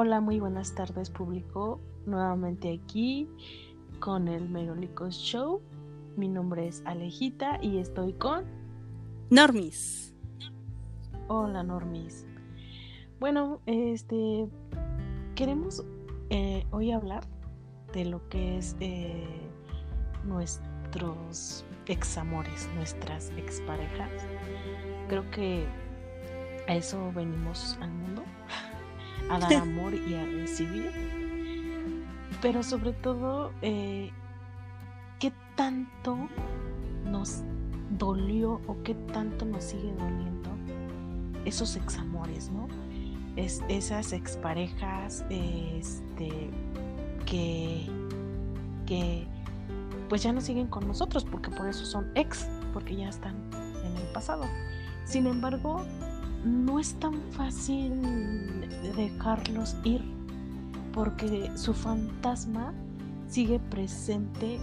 Hola, muy buenas tardes público. Nuevamente aquí con el Merolicos Show. Mi nombre es Alejita y estoy con Normis. Hola Normis. Bueno, este queremos eh, hoy hablar de lo que es eh, nuestros examores, nuestras exparejas. Creo que a eso venimos al mundo a dar amor y a recibir. Pero sobre todo, eh, ¿qué tanto nos dolió o qué tanto nos sigue doliendo esos examores, ¿no? Es, esas exparejas este, que, que pues ya no siguen con nosotros porque por eso son ex, porque ya están en el pasado. Sin embargo, no es tan fácil dejarlos ir porque su fantasma sigue presente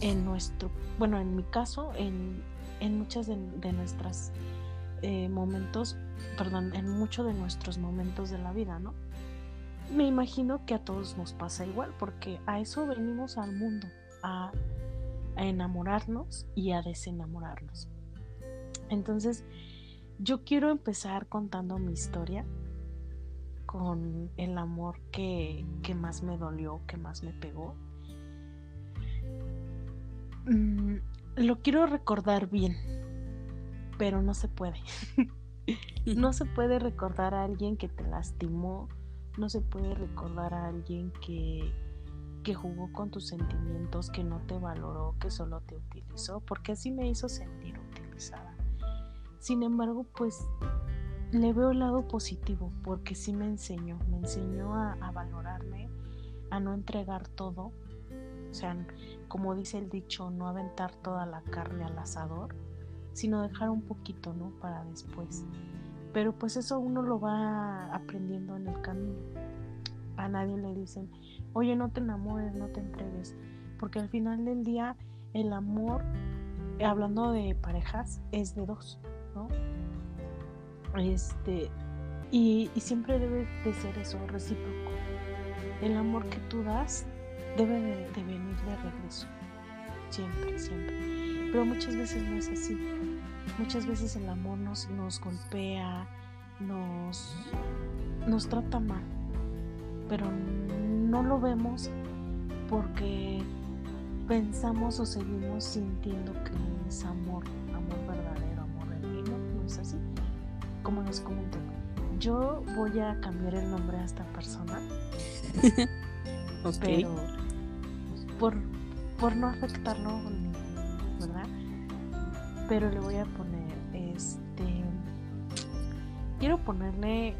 en nuestro, bueno, en mi caso, en, en muchas de, nuestras eh, momentos, perdón, en muchos de nuestros momentos de la vida, ¿no? Me imagino que a todos nos pasa igual, porque a eso venimos al mundo, a enamorarnos y a desenamorarnos. Entonces, yo quiero empezar contando mi historia con el amor que, más me dolió, que más me pegó. Mm, lo quiero recordar bien, pero no se puede. no se puede recordar a alguien que te lastimó, no se puede recordar a alguien que, que jugó con tus sentimientos, que no te valoró, que solo te utilizó, porque así me hizo sentir utilizada. Sin embargo, pues le veo el lado positivo porque sí me enseñó, me enseñó a, valorarme, a no entregar todo, o sea, como dice el dicho, no aventar toda la carne al asador, sino dejar un poquito, ¿no? Para después. Pero pues eso uno lo va aprendiendo en el camino. A nadie le dicen, oye, no te enamores, no te entregues, porque al final del día el amor, hablando de parejas, es de dos. Este, y, siempre debe de ser eso, recíproco. El amor que tú das debe de, venir de regreso. Siempre, siempre. Pero muchas veces no es así. Muchas veces el amor nos, nos golpea, nos, nos trata mal. Pero no lo vemos porque pensamos o seguimos sintiendo que es amor, como nos comentan. Yo voy a cambiar el nombre a esta persona. Pero por, por no afectarlo, ¿verdad? Pero le voy a poner este. Quiero ponerle.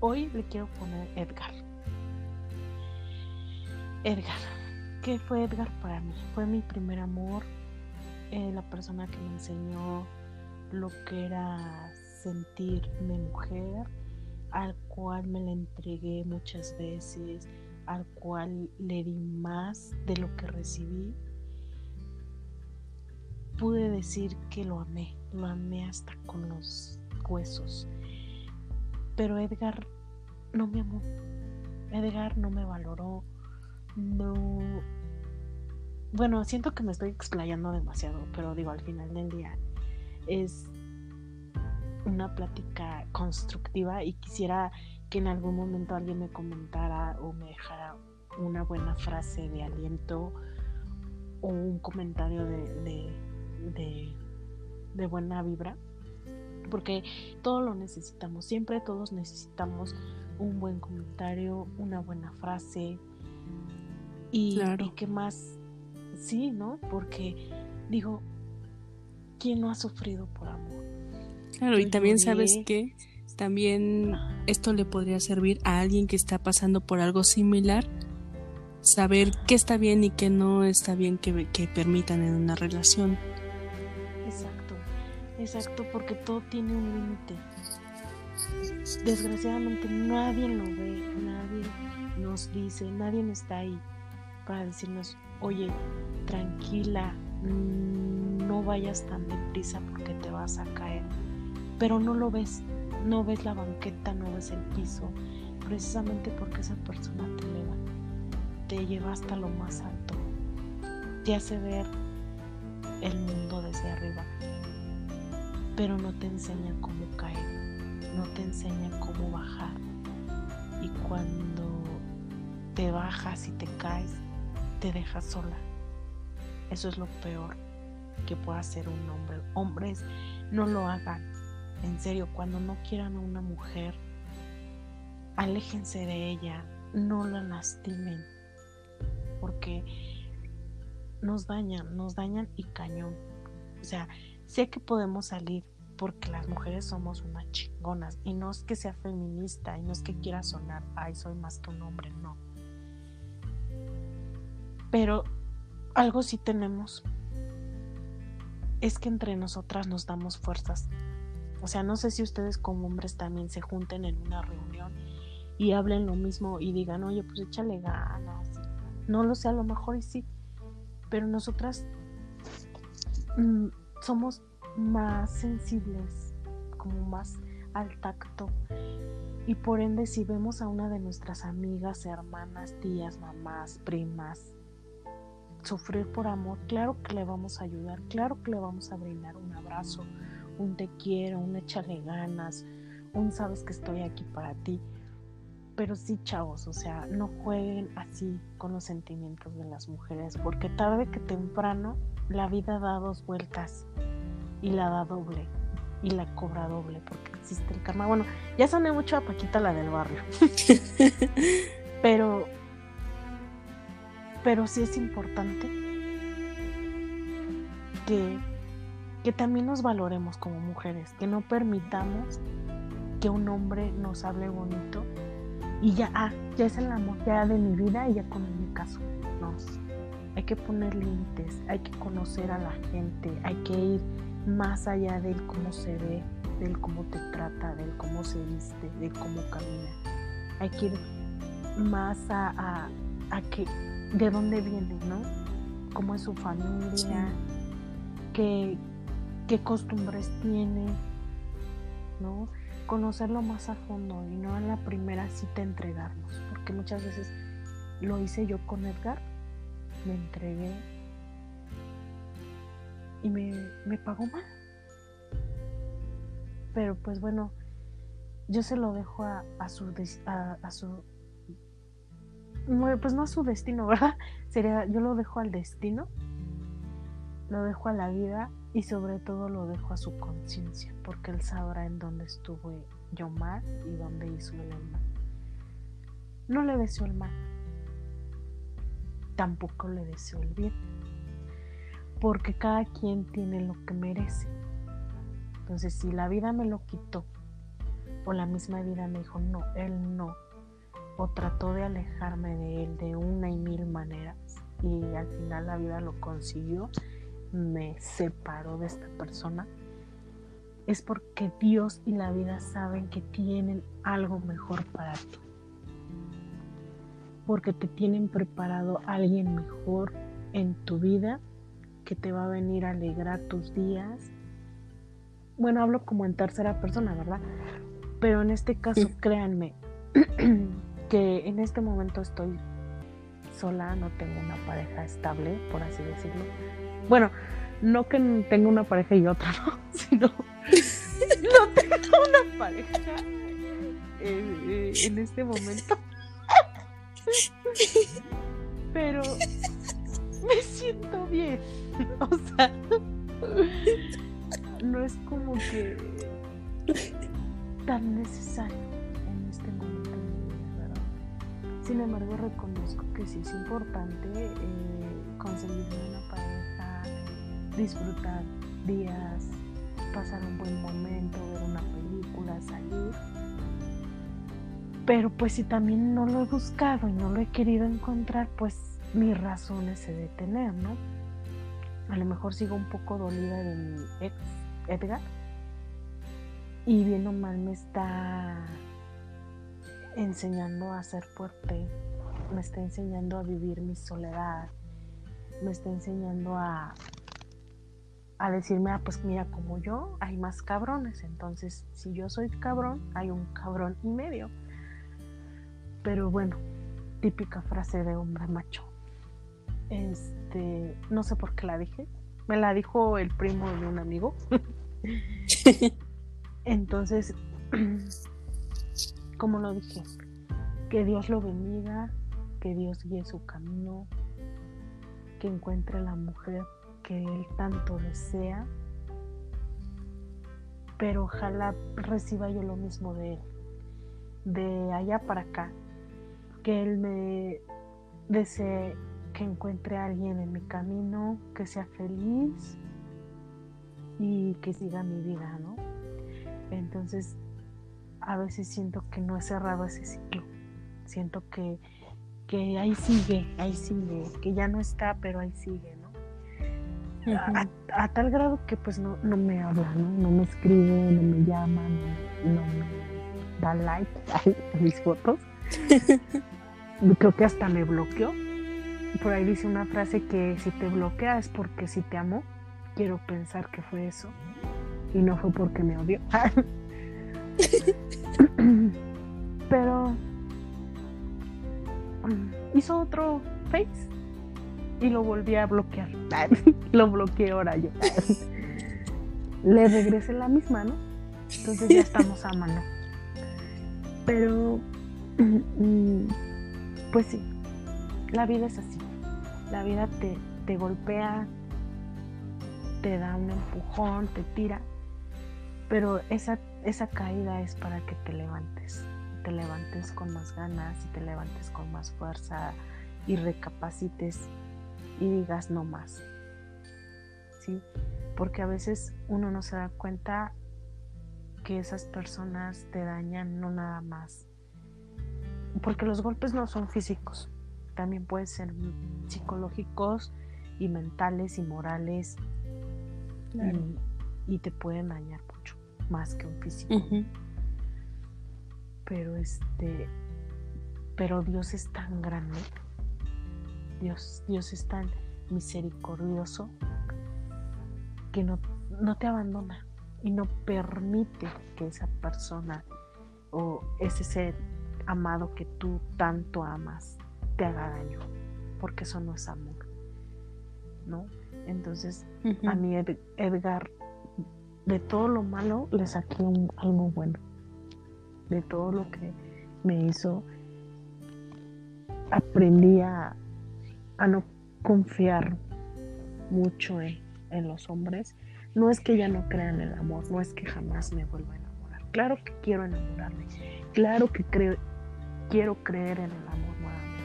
Hoy le quiero poner Edgar. Edgar. ¿Qué fue Edgar para mí? Fue mi primer amor. Eh, la persona que me enseñó lo que era sentirme mujer, al cual me la entregué muchas veces, al cual le di más de lo que recibí. Pude decir que lo amé, lo amé hasta con los huesos. Pero Edgar no me amó. Edgar no me valoró. No. Bueno, siento que me estoy explayando demasiado, pero digo, al final del día, es una plática constructiva y quisiera que en algún momento alguien me comentara o me dejara una buena frase de aliento o un comentario de, de, buena vibra porque todo lo necesitamos, siempre todos necesitamos un buen comentario, una buena frase y, y que más, sí, ¿no? Porque digo, ¿quién no ha sufrido por amor? Claro, y también sabes que también esto le podría servir a alguien que está pasando por algo similar, saber qué está bien y qué no está bien que, que permitan en una relación. Exacto, exacto, porque todo tiene un límite. Desgraciadamente nadie lo ve, nadie nos dice, nadie está ahí para decirnos, oye, tranquila, no vayas tan deprisa porque te vas a caer. Pero no lo ves, no ves la banqueta, no ves el piso, precisamente porque esa persona te eleva, te lleva hasta lo más alto, te hace ver el mundo desde arriba, pero no te enseña cómo caer, no te enseña cómo bajar. Y cuando te bajas y te caes, te dejas sola. Eso es lo peor que pueda hacer un hombre. Hombres, no lo hagan. En serio, cuando no quieran a una mujer, aléjense de ella, no la lastimen, porque nos dañan, nos dañan y cañón. O sea, sé que podemos salir porque las mujeres somos unas chingonas y no es que sea feminista y no es que quiera sonar, ay, soy más que un hombre, no. Pero algo sí tenemos, es que entre nosotras nos damos fuerzas. O sea, no sé si ustedes como hombres también se junten en una reunión y hablen lo mismo y digan, oye, pues échale ganas. No lo sé, a lo mejor y sí, pero nosotras mm, somos más sensibles, como más al tacto. Y por ende, si vemos a una de nuestras amigas, hermanas, tías, mamás, primas, sufrir por amor, claro que le vamos a ayudar, claro que le vamos a brindar un abrazo, un te quiero, un échale ganas, un sabes que estoy aquí para ti. Pero sí, chavos, o sea, no jueguen así con los sentimientos de las mujeres, porque tarde que temprano la vida da dos vueltas y la da doble y la cobra doble porque existe el karma. Bueno, ya soné mucho a Paquita la del barrio. pero pero sí es importante que, que también nos valoremos como mujeres, que no permitamos que un hombre nos hable bonito y ya, ah, ya es el amor ya de mi vida y ya con mi caso. No, hay que poner límites, hay que conocer a la gente, hay que ir más allá del cómo se ve, del cómo te trata, del cómo se viste, del cómo camina. Hay que ir más a, a que de dónde viene, ¿no? Cómo es su familia, qué, qué costumbres tiene, ¿no? Conocerlo más a fondo y no en la primera cita entregarnos, porque muchas veces lo hice yo con Edgar, me entregué y me, me pagó mal. Pero pues bueno, yo se lo dejo a, a su, a, a su pues no a su destino, ¿verdad? Sería, yo lo dejo al destino, lo dejo a la vida y sobre todo lo dejo a su conciencia, porque él sabrá en dónde estuvo yo mal y dónde hizo el mal. No le deseo el mal, tampoco le deseo el bien, porque cada quien tiene lo que merece. Entonces, si la vida me lo quitó, o la misma vida me dijo, no, él no, o trató de alejarme de él de una y mil maneras y al final la vida lo consiguió, me separó de esta persona, es porque Dios y la vida saben que tienen algo mejor para ti. Porque te tienen preparado alguien mejor en tu vida que te va a venir a alegrar tus días. Bueno, hablo como en tercera persona, ¿verdad? Pero en este caso, créanme, que en este momento estoy sola, no tengo una pareja estable, por así decirlo. Bueno, no que tenga una pareja y otra, ¿no? Sino no tengo una pareja eh, en este momento. Pero me siento bien. O sea, no es como que tan necesario en este momento. Sin embargo, reconozco que sí es importante eh, conseguir una pareja, disfrutar días, pasar un buen momento, ver una película, salir. Pero pues si también no lo he buscado y no lo he querido encontrar, pues mis razones se detener, ¿no? A lo mejor sigo un poco dolida de mi ex, Edgar. Y bien o mal me está enseñando a ser fuerte, me está enseñando a vivir mi soledad, me está enseñando a, a decirme, ah, pues mira, como yo, hay más cabrones, entonces si yo soy cabrón, hay un cabrón y medio. Pero bueno, típica frase de hombre macho. Este, no sé por qué la dije. Me la dijo el primo de un amigo. Entonces, como lo dije, que Dios lo bendiga, que Dios guíe su camino, que encuentre la mujer que él tanto desea, pero ojalá reciba yo lo mismo de él, de allá para acá, que él me desee que encuentre a alguien en mi camino, que sea feliz y que siga mi vida, ¿no? Entonces, a veces siento que no he cerrado ese ciclo, siento que, que ahí sigue, ahí sigue, que ya no está, pero ahí sigue, ¿no? A, tal grado que pues no, no me habla, ¿no? No me escribe, no me llama, no, no me da like a mis fotos. Creo que hasta me bloqueó. Por ahí dice una frase que si te bloquea es porque si te amo. Quiero pensar que fue eso. Y no fue porque me odió. Pero hizo otro face y lo volví a bloquear. lo bloqueé ahora yo. Le regresé la misma, ¿no? Entonces ya estamos a mano. Pero, mm, pues sí, la vida es así. La vida te, te golpea, te da un empujón, te tira, pero esa, esa caída es para que te levantes, te levantes con más ganas y te levantes con más fuerza y recapacites y digas no más. ¿Sí? Porque a veces uno no se da cuenta que esas personas te dañan no nada más. Porque los golpes no son físicos, también pueden ser psicológicos y mentales y morales y, te pueden dañar mucho, más que un físico. Pero este, pero Dios es tan grande Dios, Dios es tan misericordioso que no, no te abandona y no permite que esa persona o ese ser amado que tú tanto amas te haga daño, porque eso no es amor, ¿no? Entonces, a mí Edgar, de todo lo malo le saqué algo bueno, de todo lo que me hizo, aprendí a, a no confiar mucho en, los hombres. No es que ya no crean en el amor, no es que jamás me vuelva a enamorar. Claro que quiero enamorarme, claro que creo, quiero creer en el amor nuevamente.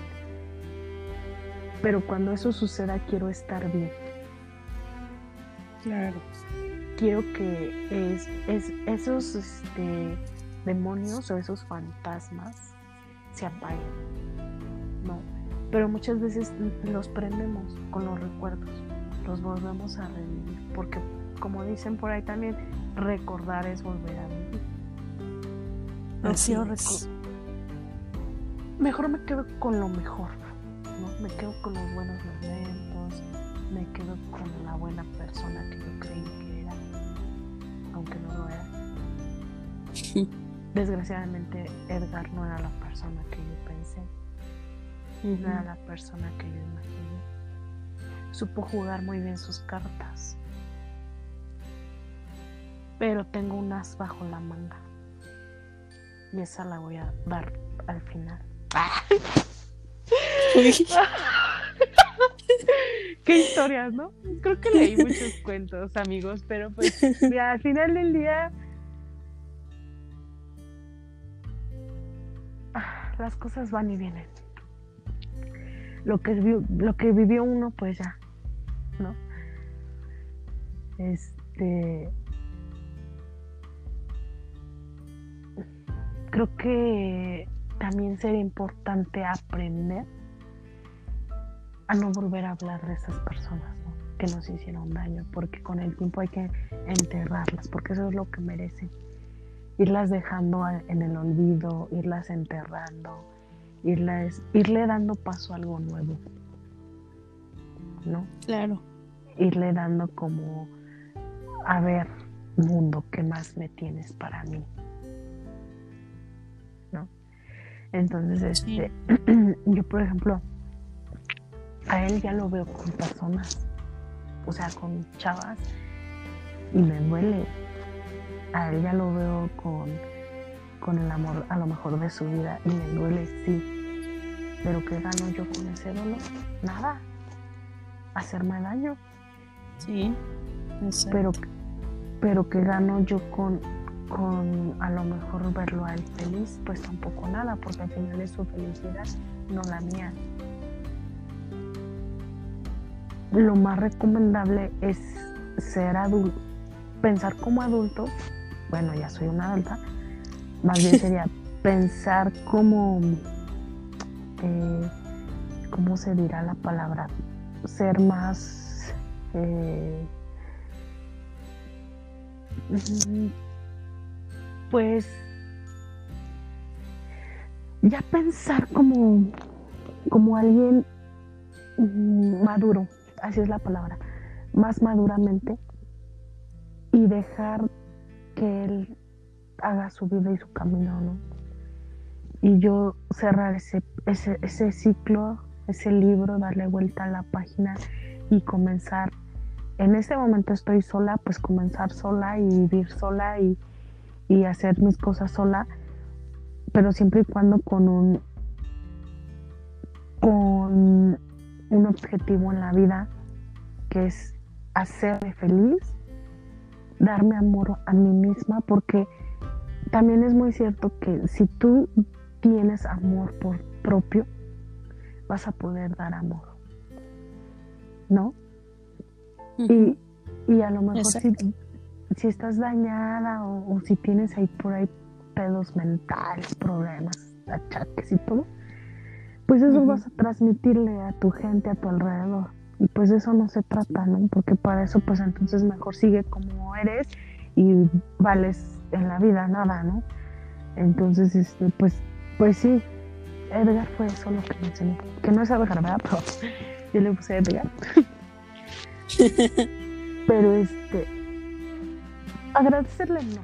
Pero cuando eso suceda quiero estar bien. Claro. Quiero que es, esos este, demonios o esos fantasmas se apaguen. No, pero muchas veces los prendemos con los recuerdos, los volvemos a revivir, porque como dicen por ahí también, recordar es volver a vivir. Así es. Mejor me quedo con lo mejor, ¿no? Me quedo con los buenos momentos, me quedo con la buena persona que yo creí que era, aunque no lo era. Desgraciadamente Edgar no era la persona que yo pensé no era la persona que yo imaginé. Supo jugar muy bien sus cartas. Pero tengo un as bajo la manga. Y esa la voy a dar al final. Qué historias, ¿no? Creo que leí muchos cuentos, amigos, pero pues al final del día ah, las cosas van y vienen lo que, lo que vivió uno, pues ya, ¿no? Este. Creo que también sería importante aprender a no volver a hablar de esas personas que nos hicieron daño, porque con el tiempo hay que enterrarlas, porque eso es lo que merecen. Irlas dejando en el olvido, irlas enterrando, irle dando paso a algo nuevo. ¿No? Claro. Irle dando como, a ver, mundo, ¿qué más me tienes para mí? ¿No? Entonces, este, yo por ejemplo, a él ya lo veo con personas, o sea, con chavas, y me duele. A él ya lo veo con, con el amor a lo mejor de su vida, y me duele, sí. Pero ¿qué gano yo con ese dolor? Nada. Hacerme daño. Sí. Pero, pero ¿qué gano yo con, con a lo mejor verlo a él feliz? Pues tampoco nada, porque al final es su felicidad, no la mía. Lo más recomendable es ser adulto, pensar como adulto, bueno, ya soy una adulta, más bien sería pensar como eh, ¿cómo se dirá la palabra? Ser más... Eh, pues ya pensar como, como alguien maduro, así es la palabra, más maduramente y dejar que él haga su vida y su camino, ¿no? Y yo cerrar ese ese, ese ciclo, ese libro, darle vuelta a la página y comenzar. En ese momento estoy sola, pues comenzar sola y vivir sola y, y hacer mis cosas sola, pero siempre y cuando con un con un objetivo en la vida que es hacerme feliz, darme amor a mí misma, porque también es muy cierto que si tú tienes amor por propio, vas a poder dar amor. ¿No? y, y, a lo mejor si, si, estás dañada o, si tienes ahí por ahí pedos mentales, problemas, achaques y todo, pues eso vas a transmitirle a tu gente a tu alrededor. Y pues eso no se trata, ¿no? Porque para eso pues entonces mejor sigue como eres y vales en la vida nada, ¿no? Entonces, este, pues, pues sí, Edgar fue eso lo que me enseñó. Que no es Edgar, ¿verdad? Pero yo le puse Edgar. Pero este. Agradecerle no.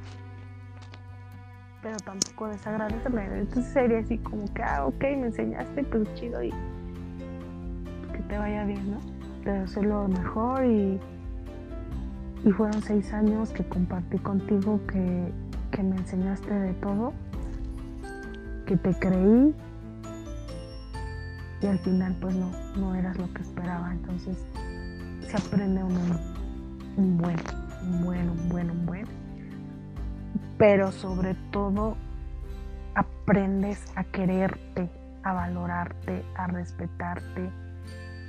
Pero tampoco desagradecerle. Entonces sería así como que, ah, ok, me enseñaste, pues chido y. Que te vaya bien, ¿no? Te deseo lo mejor y. Y fueron seis años que compartí contigo que, que me enseñaste de todo, que te creí y al final pues no, no eras lo que esperaba. Entonces se aprende un, un buen, un buen, un buen, un buen. Pero sobre todo aprendes a quererte, a valorarte, a respetarte,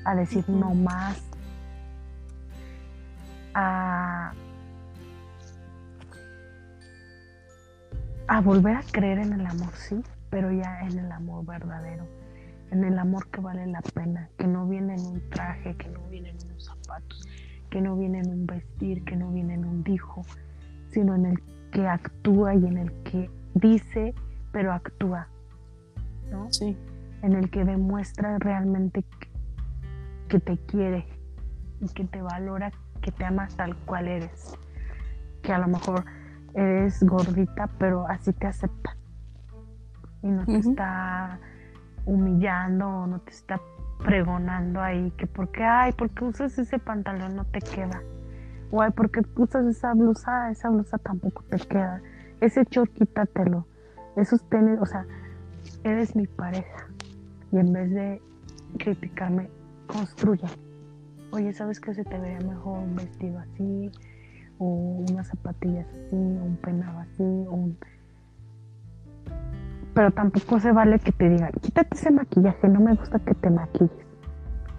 a decir no más, a, a volver a creer en el amor, sí, pero ya en el amor verdadero en el amor que vale la pena, que no viene en un traje, que no viene en unos zapatos, que no viene en un vestir, que no viene en un dijo, sino en el que actúa y en el que dice, pero actúa, ¿no? Sí. En el que demuestra realmente que te quiere y que te valora, que te ama tal cual eres. Que a lo mejor eres gordita, pero así te acepta. Y no te está humillando o no te está pregonando ahí que porque, ay, porque usas ese pantalón no te queda. O ay, porque usas esa blusa, esa blusa tampoco te queda. Ese short quítatelo. Esos tenis, o sea, eres mi pareja. Y en vez de criticarme, construya. Oye, ¿sabes que se te vería mejor un vestido así? O unas zapatillas así, o un peinado así, o un pero tampoco se vale que te digan, quítate ese maquillaje, no me gusta que te maquilles.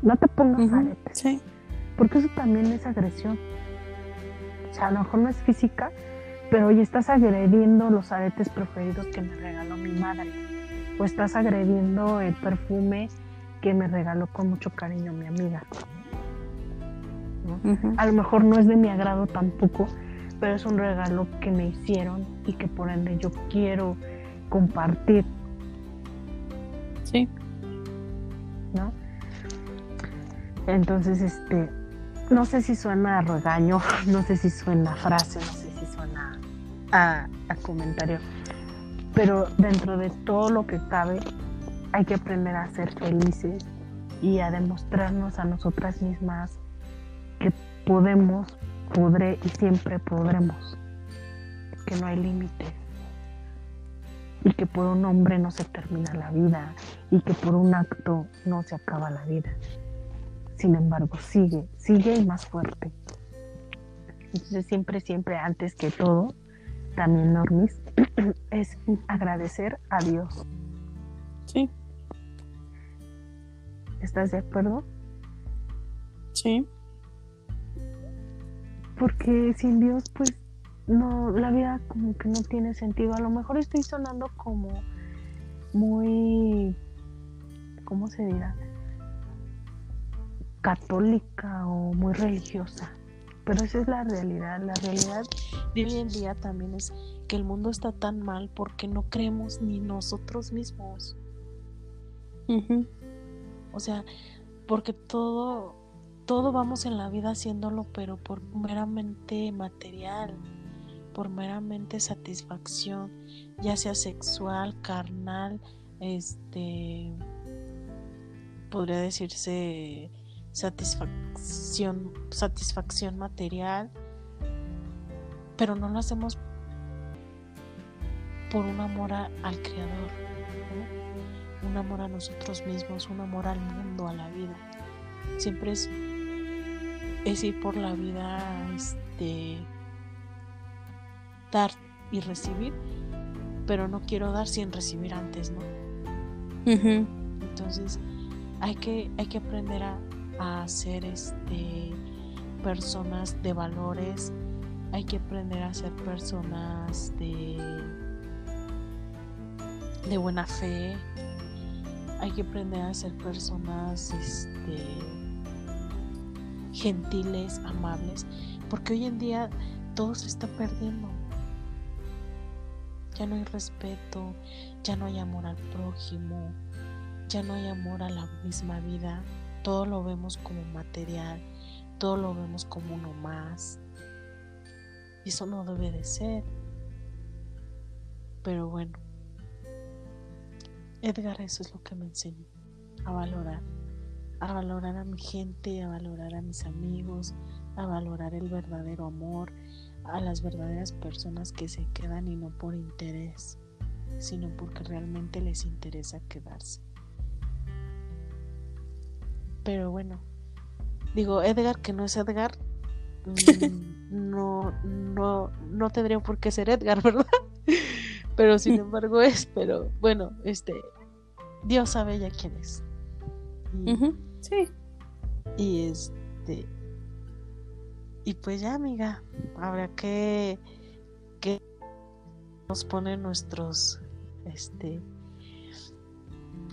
No te pongas aretes. Sí. Porque eso también es agresión. O sea, a lo mejor no es física, pero hoy estás agrediendo los aretes preferidos que me regaló mi madre. O estás agrediendo el perfume que me regaló con mucho cariño mi amiga. A lo mejor no es de mi agrado tampoco, pero es un regalo que me hicieron y que por ende yo quiero compartir. Sí. ¿No? Entonces, este, no sé si suena a regaño, no sé si suena a frase, no sé si suena a, a comentario, pero dentro de todo lo que cabe hay que aprender a ser felices y a demostrarnos a nosotras mismas que podemos, podré y siempre podremos, que no hay límites y que por un hombre no se termina la vida y que por un acto no se acaba la vida. Sin embargo, sigue, sigue y más fuerte. Entonces siempre, siempre, antes que todo, también Normis, es agradecer a Dios. Sí. ¿Estás de acuerdo? Sí. Porque sin Dios, pues, no, la vida como que no tiene sentido. A lo mejor estoy sonando como muy, ¿cómo se dirá? Católica o muy religiosa. Pero esa es la realidad. La realidad de hoy en día también es que el mundo está tan mal porque no creemos ni nosotros mismos. O sea, porque todo, todo vamos en la vida haciéndolo, pero por meramente material, por meramente satisfacción, ya sea sexual, carnal, este, podría decirse satisfacción, satisfacción material, pero no lo hacemos por un amor al Creador, un amor a nosotros mismos, un amor al mundo, a la vida. Siempre es, es ir por la vida, este, dar y recibir, pero no quiero dar sin recibir antes, ¿no? Entonces hay que, hay que aprender a, a ser este, personas de valores, hay que aprender a ser personas de, de buena fe, hay que aprender a ser personas este, gentiles, amables, porque hoy en día todo se está perdiendo. Ya no hay respeto, ya no hay amor al prójimo, ya no hay amor a la misma vida, todo lo vemos como material, todo lo vemos como uno más. Y eso no debe de ser. Pero bueno, Edgar eso es lo que me enseñó, a valorar, a valorar a mi gente, a valorar a mis amigos, a valorar el verdadero amor, a las verdaderas personas que se quedan y no por interés, sino porque realmente les interesa quedarse. Pero bueno, digo, Edgar, que no es Edgar, mm, no, no, no tendría por qué ser Edgar, ¿verdad? Pero sin embargo es, pero bueno, este, Dios sabe ya quién es. Sí. Y este, y pues ya, amiga, habrá que, que nos ponen nuestros, este,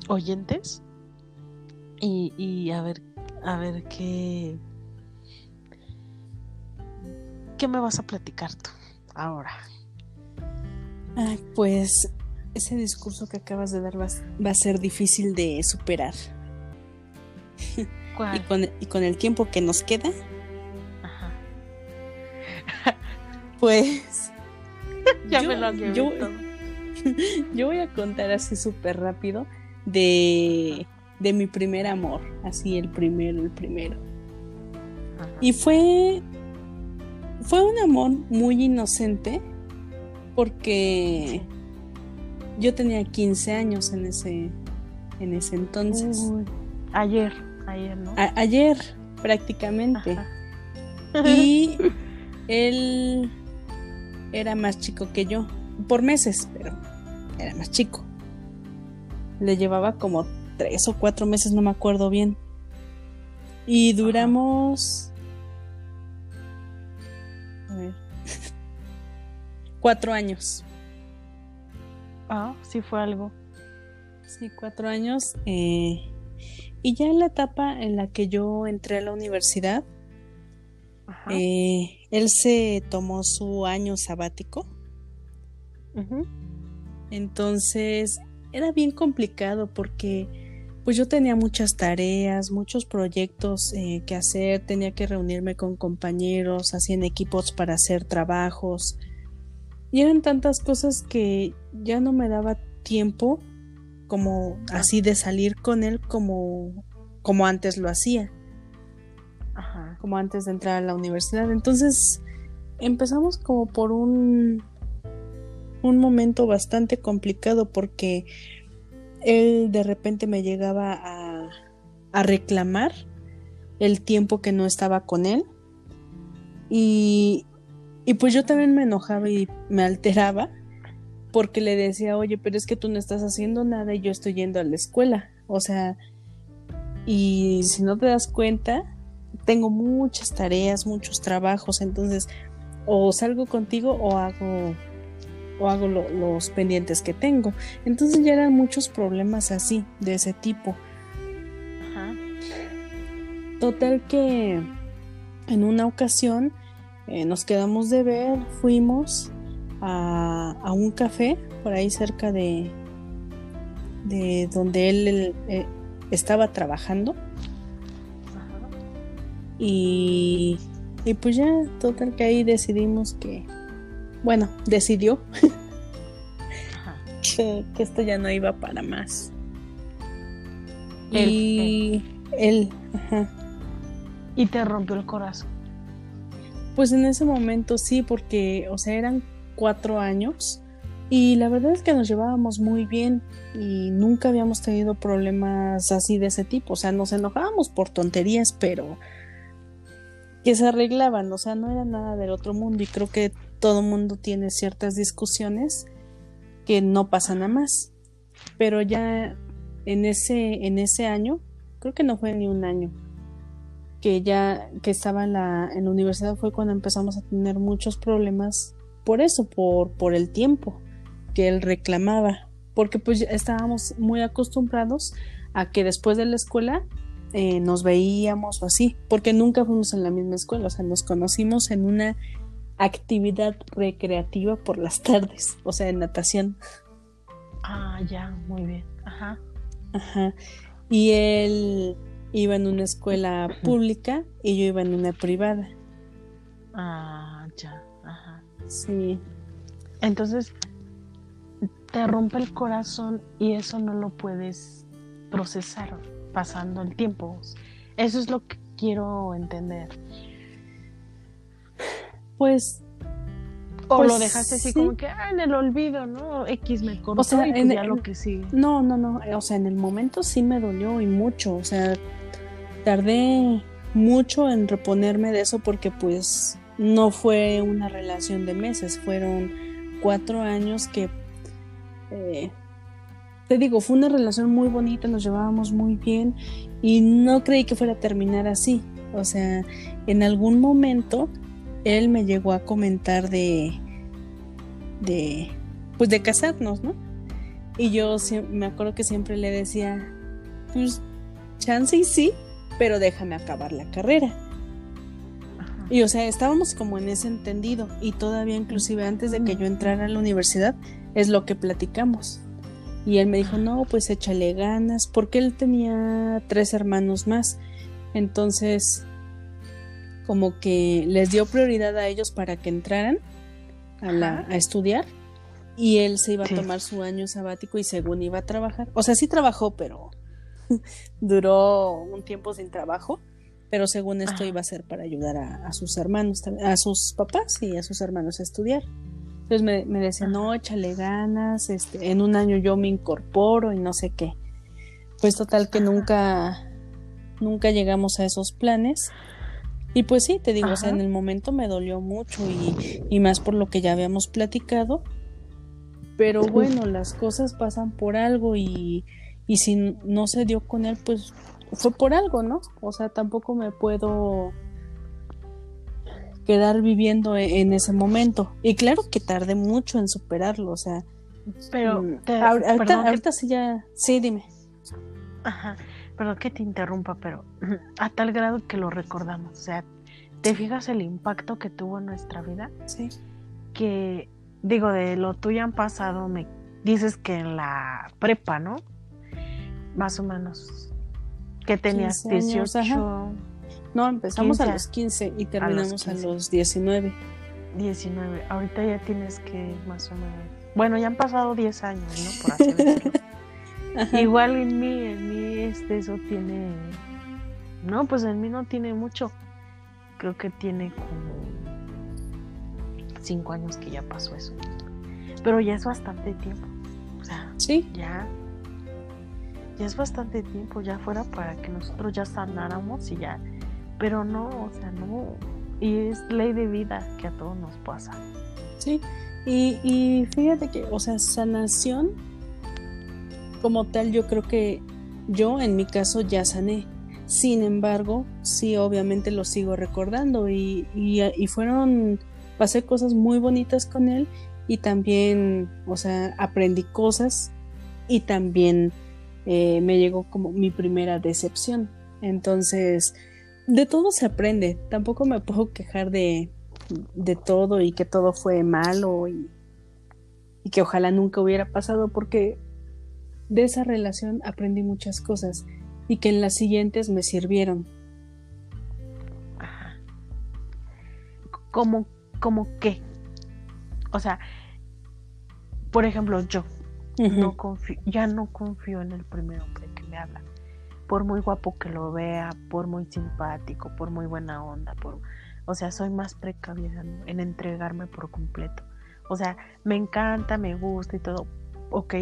oyentes y, a ver, a ver qué, qué me vas a platicar tú ahora. pues ese discurso que acabas de dar va, a ser difícil de superar. Y, con, y con el tiempo que nos queda, Ajá. pues ya me lo yo, yo voy a contar así súper rápido de de mi primer amor, así el primero, el primero. Y fue fue un amor muy inocente porque yo tenía 15 años en ese en ese entonces. Ayer, ayer, ¿no? ayer prácticamente. Y él era más chico que yo, por meses, pero era más chico. Le llevaba como tres o cuatro meses, no me acuerdo bien. Y duramos... A ver. cuatro años. Ah, sí fue algo. Sí, cuatro años. Eh, y ya en la etapa en la que yo entré a la universidad, eh, él se tomó su año sabático. Entonces era bien complicado porque pues yo tenía muchas tareas, muchos proyectos eh, que hacer, tenía que reunirme con compañeros, hacían equipos para hacer trabajos. Y eran tantas cosas que ya no me daba tiempo como así de salir con él como, como antes lo hacía. Ajá. Como antes de entrar a la universidad. Entonces empezamos como por un, un momento bastante complicado porque él de repente me llegaba a, a reclamar el tiempo que no estaba con él. Y, y pues yo también me enojaba y me alteraba porque le decía, oye, pero es que tú no estás haciendo nada y yo estoy yendo a la escuela. O sea, y si no te das cuenta, tengo muchas tareas, muchos trabajos, entonces o salgo contigo o hago o hago los pendientes que tengo. Entonces ya eran muchos problemas así, de ese tipo. Ajá. Total que en una ocasión eh, nos quedamos de ver, fuimos a, un café por ahí cerca de, de donde él, eh, estaba trabajando. Y, y pues ya, total que ahí decidimos que, bueno, decidió que, esto ya no iba para más. y él, ajá. Y te rompió el corazón. Pues en ese momento sí, porque, o sea, eran cuatro años y la verdad es que nos llevábamos muy bien y nunca habíamos tenido problemas así de ese tipo. O sea, nos enojábamos por tonterías, pero que se arreglaban, o sea, no era nada del otro mundo y creo que todo mundo tiene ciertas discusiones que no pasan a más. Pero ya en ese, en ese año, creo que no fue ni un año, que ya que estaba en la, en la universidad fue cuando empezamos a tener muchos problemas por eso, por, por el tiempo que él reclamaba, porque pues estábamos muy acostumbrados a que después de la escuela eh, nos veíamos o así, porque nunca fuimos en la misma escuela, o sea, nos conocimos en una actividad recreativa por las tardes, o sea, en natación. Ah, ya, muy bien. Ajá. Ajá. Y él iba en una escuela pública y yo iba en una privada. Ah, ya. Sí. Entonces, te rompe el corazón y eso no lo puedes procesar pasando el tiempo. Eso es lo que quiero entender. Pues. O lo pues dejaste así como que ah, en el olvido, ¿no? X me cortó o sea, y pues ya lo que sí. No, no, no. O sea, en el momento sí me dolió y mucho. O sea, tardé mucho en reponerme de eso porque pues no fue una relación de meses, fueron cuatro años que eh, te digo, fue una relación muy bonita, nos llevábamos muy bien y no creí que fuera a terminar así. O sea, en algún momento él me llegó a comentar de, de, pues de casarnos, ¿no? Y yo me acuerdo que siempre le decía, pues chance y sí, pero déjame acabar la carrera. Y o sea, estábamos como en ese entendido y todavía inclusive antes de que yo entrara a la universidad es lo que platicamos. Y él me dijo, no, pues échale ganas, porque él tenía tres hermanos más. Entonces, como que les dio prioridad a ellos para que entraran a, la, a estudiar. Y él se iba a tomar su año sabático y según iba a trabajar. O sea, sí trabajó, pero duró un tiempo sin trabajo. Pero según esto iba a ser para ayudar a, a, sus hermanos, a sus papás y a sus hermanos a estudiar. Entonces me, me decía, no, échale ganas, este, en un año yo me incorporo y no sé qué. Pues total que nunca, nunca llegamos a esos planes. Y pues sí, te digo, o sea, en el momento me dolió mucho y, y más por lo que ya habíamos platicado. Pero bueno, las cosas pasan por algo y, y si no se dio con él, pues fue por algo, ¿no? O sea, tampoco me puedo quedar viviendo e-, en ese momento. Y claro que tardé mucho en superarlo, o sea. Pero mm, ahorita, sí ya. Sí, dime. Ajá. Perdón que te interrumpa, pero a tal grado que lo recordamos. O sea, ¿te fijas el impacto que tuvo en nuestra vida? Sí. Que, digo, de lo tuyo han pasado, me dices que en la prepa, ¿no? Más o menos. Que tenías 18. No, empezamos a los 15 y terminamos a los, 19. 19. Ahorita ya tienes que más o menos. Bueno, ya han pasado 10 años, ¿no? Por así decirlo. Igual en mí, en mí este, eso tiene. No, pues en mí no tiene mucho. Creo que tiene como 5 años que ya pasó eso. Pero ya es bastante tiempo. O sea, sí. Ya. Ya es bastante tiempo, ya fuera para que nosotros ya sanáramos y ya. Pero no, o sea, no y es ley de vida que a todos nos pasa. Sí, y, y fíjate que, o sea, sanación como tal, yo creo que yo en mi caso ya sané. Sin embargo, sí, obviamente lo sigo recordando y, y, fueron, pasé cosas muy bonitas con él y también, o sea, aprendí cosas y también eh, me llegó como mi primera decepción. Entonces, de todo se aprende. Tampoco me puedo quejar de, de todo y que todo fue malo y, y, que ojalá nunca hubiera pasado porque de esa relación aprendí muchas cosas y que en las siguientes me sirvieron. ¿Cómo, cómo qué? O sea, por ejemplo, yo no confío, ya no confío en el primer hombre que me habla por muy guapo que lo vea, por muy simpático, por muy buena onda, por, o sea, soy más precavida en entregarme por completo. O sea, me encanta, me gusta y todo, ok,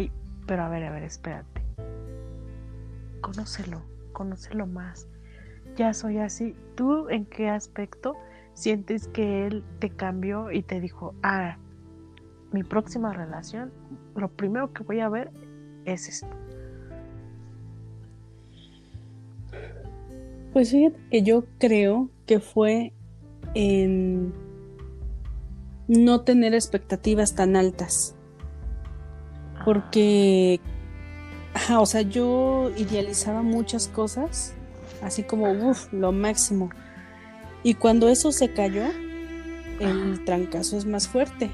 pero a ver, a ver, espérate. Conócelo, conócelo más. Ya soy así. ¿Tú en qué aspecto sientes que él te cambió y te dijo, ah, mi próxima relación, lo primero que voy a ver es esto? Pues fíjate que yo creo que fue en no tener expectativas tan altas. Porque, o sea, yo idealizaba muchas cosas, así como, uff, lo máximo. Y cuando eso se cayó, el trancazo es más fuerte.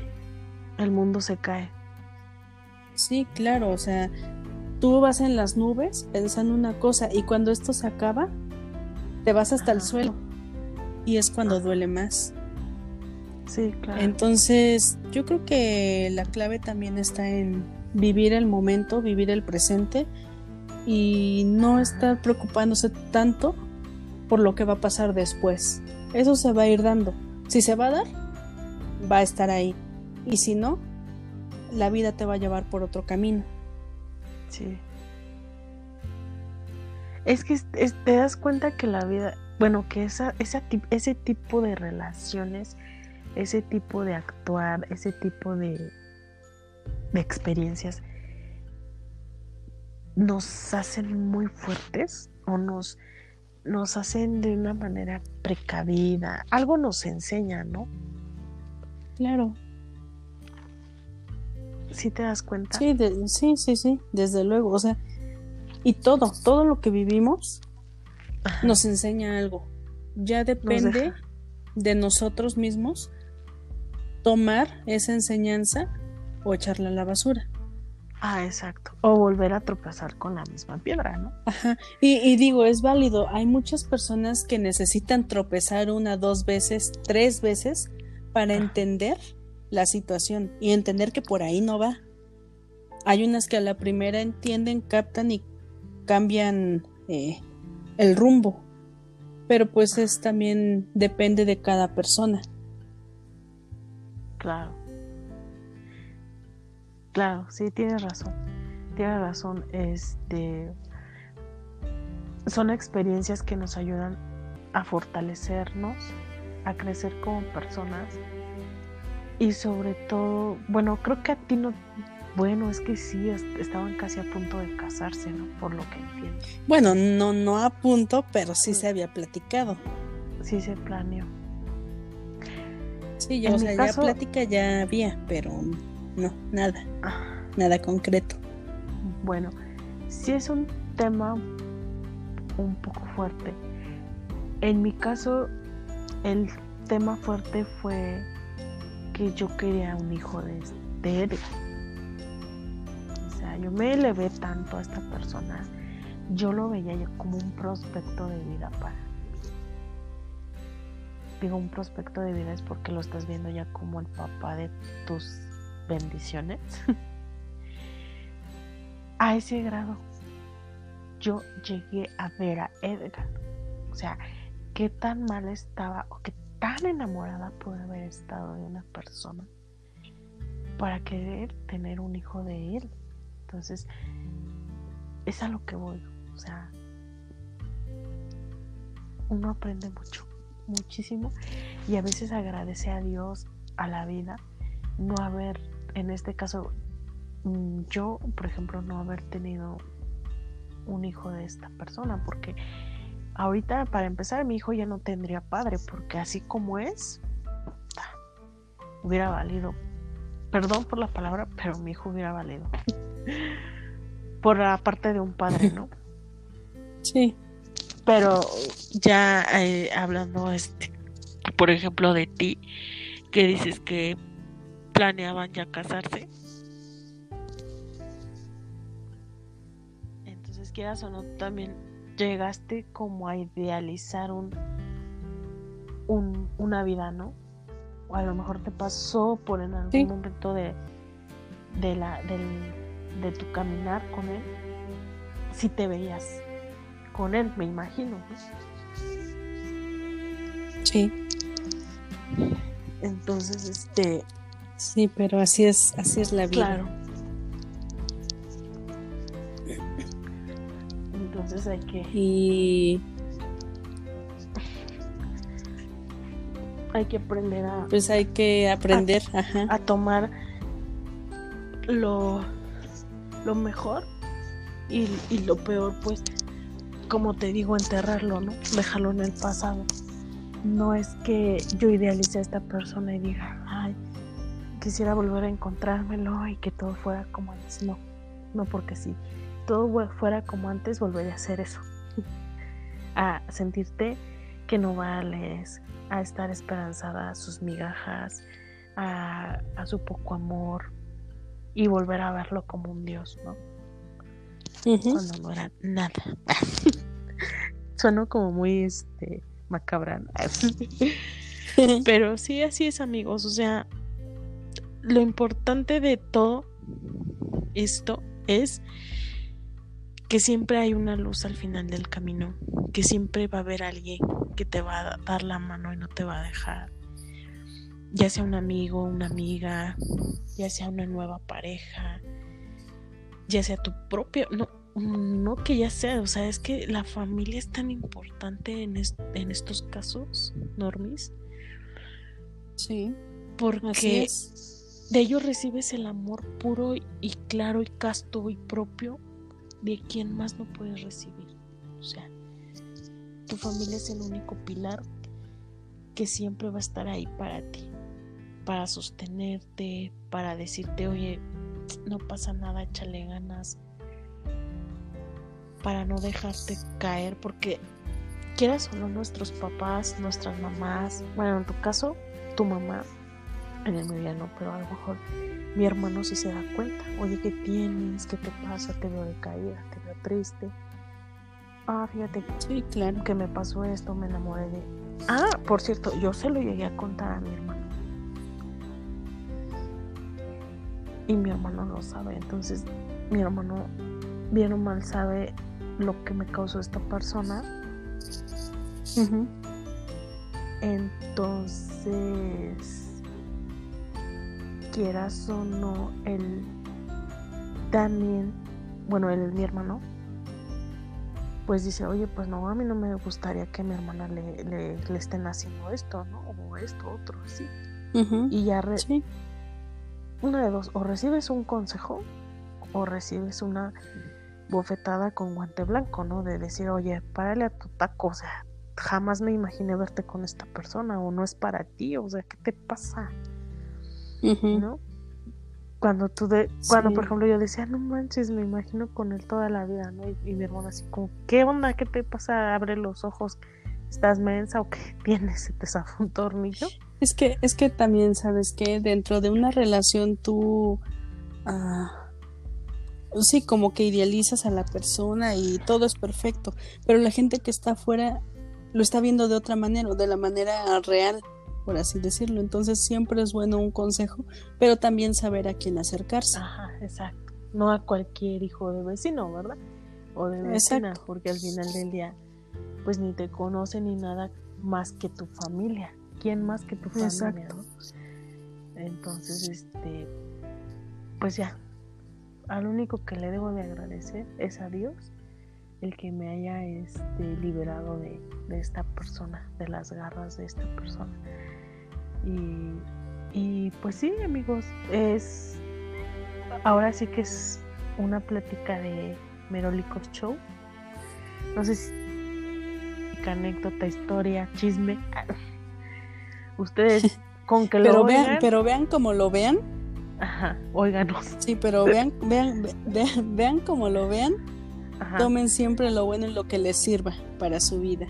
El mundo se cae. Sí, claro, o sea, tú vas en las nubes pensando una cosa y cuando esto se acaba, te vas hasta el suelo y es cuando duele más. Sí, claro. Entonces, yo creo que la clave también está en vivir el momento, vivir el presente y no estar preocupándose tanto por lo que va a pasar después. Eso se va a ir dando. Si se va a dar, va a estar ahí. Y si no, la vida te va a llevar por otro camino. Sí. Es que te das cuenta que la vida, bueno, que esa, ese tipo de relaciones, ese tipo de actuar, ese tipo de, de experiencias, nos hacen muy fuertes o nos, nos hacen de una manera precavida. Algo nos enseña, ¿no? Claro. ¿Sí te das cuenta? Sí, sí, sí, sí, desde luego. O sea, y todo, todo lo que vivimos nos enseña algo. Ya depende de nosotros mismos tomar esa enseñanza o echarla a la basura. Ah, exacto. O volver a tropezar con la misma piedra, ¿no? Ajá. Y, y, digo, es válido. Hay muchas personas que necesitan tropezar una, dos veces, tres veces para entender la situación y entender que por ahí no va. Hay unas que a la primera entienden, captan y cambian eh, el rumbo. Pero pues es también depende de cada persona. Claro. Claro, sí, tienes razón. Tienes razón. Este son experiencias que nos ayudan a fortalecernos, a crecer como personas y sobre todo, bueno, creo que a ti no bueno, es que sí, estaban casi a punto de casarse, ¿no? Por lo que entiendo. Bueno, no, no a punto, pero sí se había platicado. Sí se planeó. Sí, ya, o sea, ya plática ya había, pero no, nada. Ah. Nada concreto. Bueno, sí es un tema un poco fuerte. En mi caso, el tema fuerte fue que yo quería un hijo de, de él yo me elevé tanto a esta persona, yo lo veía como un prospecto de vida para digo un prospecto de vida es porque lo estás viendo ya como el papá de tus bendiciones. a ese grado yo llegué a ver a Edgar. O sea, qué tan mal estaba o qué tan enamorada pude haber estado de una persona para querer tener un hijo de él. Entonces, es a lo que voy. O sea, uno aprende mucho, muchísimo, y a veces agradece a Dios, a la vida, no haber, en este caso, mm, yo, por ejemplo, no haber tenido un hijo de esta persona, porque ahorita, para empezar, mi hijo ya no tendría padre, porque así como es, hubiera valido, perdón por la palabra, pero mi hijo hubiera valido. por la parte de un padre, ¿no? Sí. Pero ya eh, hablando, este, por ejemplo, de ti, que dices que planeaban ya casarse. Entonces, quieras o no, también llegaste como a idealizar un, un una vida, ¿no? O a lo mejor te pasó por en algún momento de, de la, del, de tu caminar con él, si te veías con él, me imagino. Sí. Entonces, este. Sí, pero así es, así es la vida. Claro. Entonces hay que. Y. Hay que aprender a. Pues hay que aprender a, a tomar lo, lo mejor y, y lo peor, pues como te digo, enterrarlo, ¿no? Dejarlo en el pasado. No es que yo idealice a esta persona y diga, ay, quisiera volver a encontrármelo y que todo fuera como antes. No, no porque si todo fuera como antes, volvería a hacer eso. a sentirte que no vales, a estar esperanzada a sus migajas, a, a su poco amor y volver a verlo como un Dios, ¿no? cuando no era nada. Sueno como muy este macabra. Pero sí, así es, amigos. O sea, lo importante de todo esto es que siempre hay una luz al final del camino, que siempre va a haber alguien que te va a dar la mano y no te va a dejar. Ya sea un amigo, una amiga, ya sea una nueva pareja, ya sea tu propio, no, no que ya sea, o sea, es que la familia es tan importante en, en estos casos, Normis. Sí. Porque de ellos recibes el amor puro y claro y casto y propio de quien más no puedes recibir. O sea, tu familia es el único pilar que siempre va a estar ahí para ti, para sostenerte, para decirte, oye, no pasa nada, échale ganas, para no dejarte caer, porque quieras o no, nuestros papás, nuestras mamás, bueno, en tu caso, tu mamá, en el mío no, pero a lo mejor mi hermano sí se da cuenta, oye, ¿qué tienes? ¿Qué te pasa? Te veo decaída, te veo triste. Ah, fíjate sí, claro. que me pasó esto, me enamoré de... Ah, por cierto, yo se lo llegué a contar a mi hermano. Y mi hermano lo sabe, entonces mi hermano bien o mal sabe lo que me causó esta persona. Entonces, quieras o no, él también, bueno, él es mi hermano, pues dice, oye, pues no, a mí no me gustaría que a mi hermana le, le, estén haciendo esto, ¿no? O esto, otro, así. Y ya, una de dos, o recibes un consejo o recibes una bofetada con guante blanco, ¿no? De decir, oye, párale a tu taco, o sea, jamás me imaginé verte con esta persona, o no es para ti, o sea, ¿qué te pasa? ¿No? Cuando tú, de, cuando por ejemplo yo decía, no manches, me imagino con él toda la vida, ¿no? Y, mi hermano así como, ¿qué onda? ¿Qué te pasa? Abre los ojos, ¿estás mensa o qué tienes? ¿Se te zafó un tornillo? Es que, es que también, ¿sabes que Dentro de una relación tú... Ah, sí, como que idealizas a la persona y todo es perfecto, pero la gente que está afuera lo está viendo de otra manera, de la manera real, por así decirlo. Entonces siempre es bueno un consejo, pero también saber a quién acercarse. Ajá, exacto. No a cualquier hijo de vecino, ¿verdad? O de vecina, porque al final del día, pues ni te conoce ni nada más que tu familia. ¿Quién más que tu familia? Entonces, este, pues ya, al único que le debo de agradecer es a Dios el que me haya este, liberado de, esta persona, de las garras de esta persona. Y, pues sí, amigos, es ahora sí que es una plática de Merolicos Show. No sé si anécdota, historia, chisme. Ustedes con que pero lo vean, pero vean como lo vean. Ajá, óiganos. Sí, pero vean, vean, vean, vean como lo vean Tomen siempre lo bueno y lo que les sirva para su vida.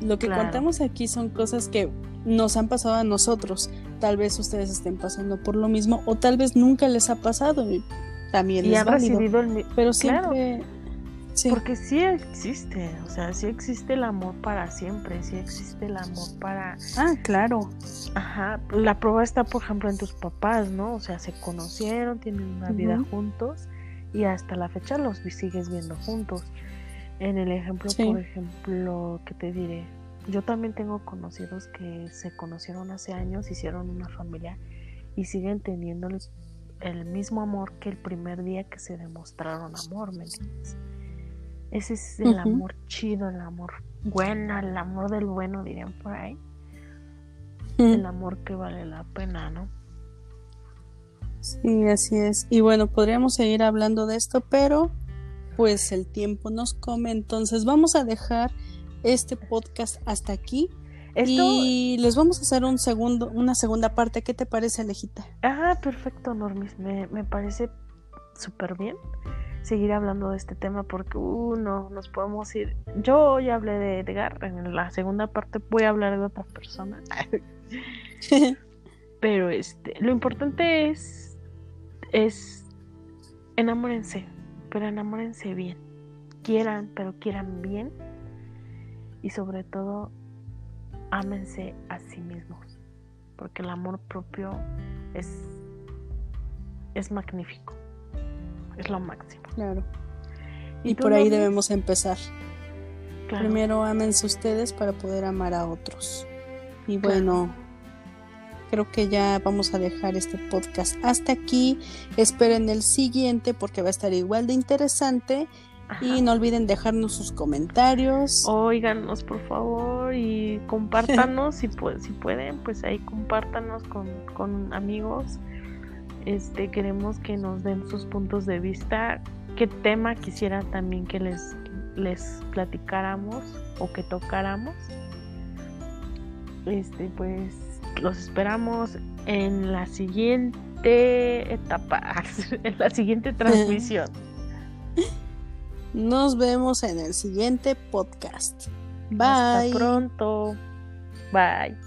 Lo que contamos aquí son cosas que nos han pasado a nosotros. Tal vez ustedes estén pasando por lo mismo o tal vez nunca les ha pasado y también les han recibido el pero siempre porque sí existe, o sea, sí existe el amor para siempre, sí existe el amor para Ah, claro. Ajá, la prueba está por ejemplo en tus papás, ¿no? O sea, se conocieron, tienen una vida juntos y hasta la fecha los sigues viendo juntos. En el ejemplo, por ejemplo, que te diré, yo también tengo conocidos que se conocieron hace años, hicieron una familia y siguen teniendo el, mismo amor que el primer día que se demostraron amor, ¿me entiendes? Ese es el amor chido, el amor bueno, el amor del bueno, dirían por ahí. El amor que vale la pena, ¿no? Sí, así es. Y bueno, podríamos seguir hablando de esto, pero pues el tiempo nos come, entonces vamos a dejar este podcast hasta aquí. Y les vamos a hacer un segundo, una segunda parte. ¿Qué te parece, Alejita? Ah, perfecto, Normis. Me, me parece súper bien seguir hablando de este tema porque uh, no nos podemos ir. Yo ya hablé de Edgar, en la segunda parte voy a hablar de otra persona. Pero este, lo importante es es enamórense, pero enamórense bien. Quieran, pero quieran bien. Y sobre todo, ámense a sí mismos. Porque el amor propio es, es magnífico. Es lo máximo. Claro. Y, por ahí debemos empezar. Primero ámense ustedes para poder amar a otros. Y bueno creo que ya vamos a dejar este podcast hasta aquí. Esperen el siguiente porque va a estar igual de interesante. Y no olviden dejarnos sus comentarios. Óiganos, por favor, y compártanos si, si pueden, pues ahí compártanos con, con amigos. Este, queremos que nos den sus puntos de vista. ¿Qué tema quisiera también que les, les platicáramos o que tocáramos? Este, pues los esperamos en la siguiente etapa, en la siguiente transmisión. Nos vemos en el siguiente podcast. Bye. Hasta pronto. Bye.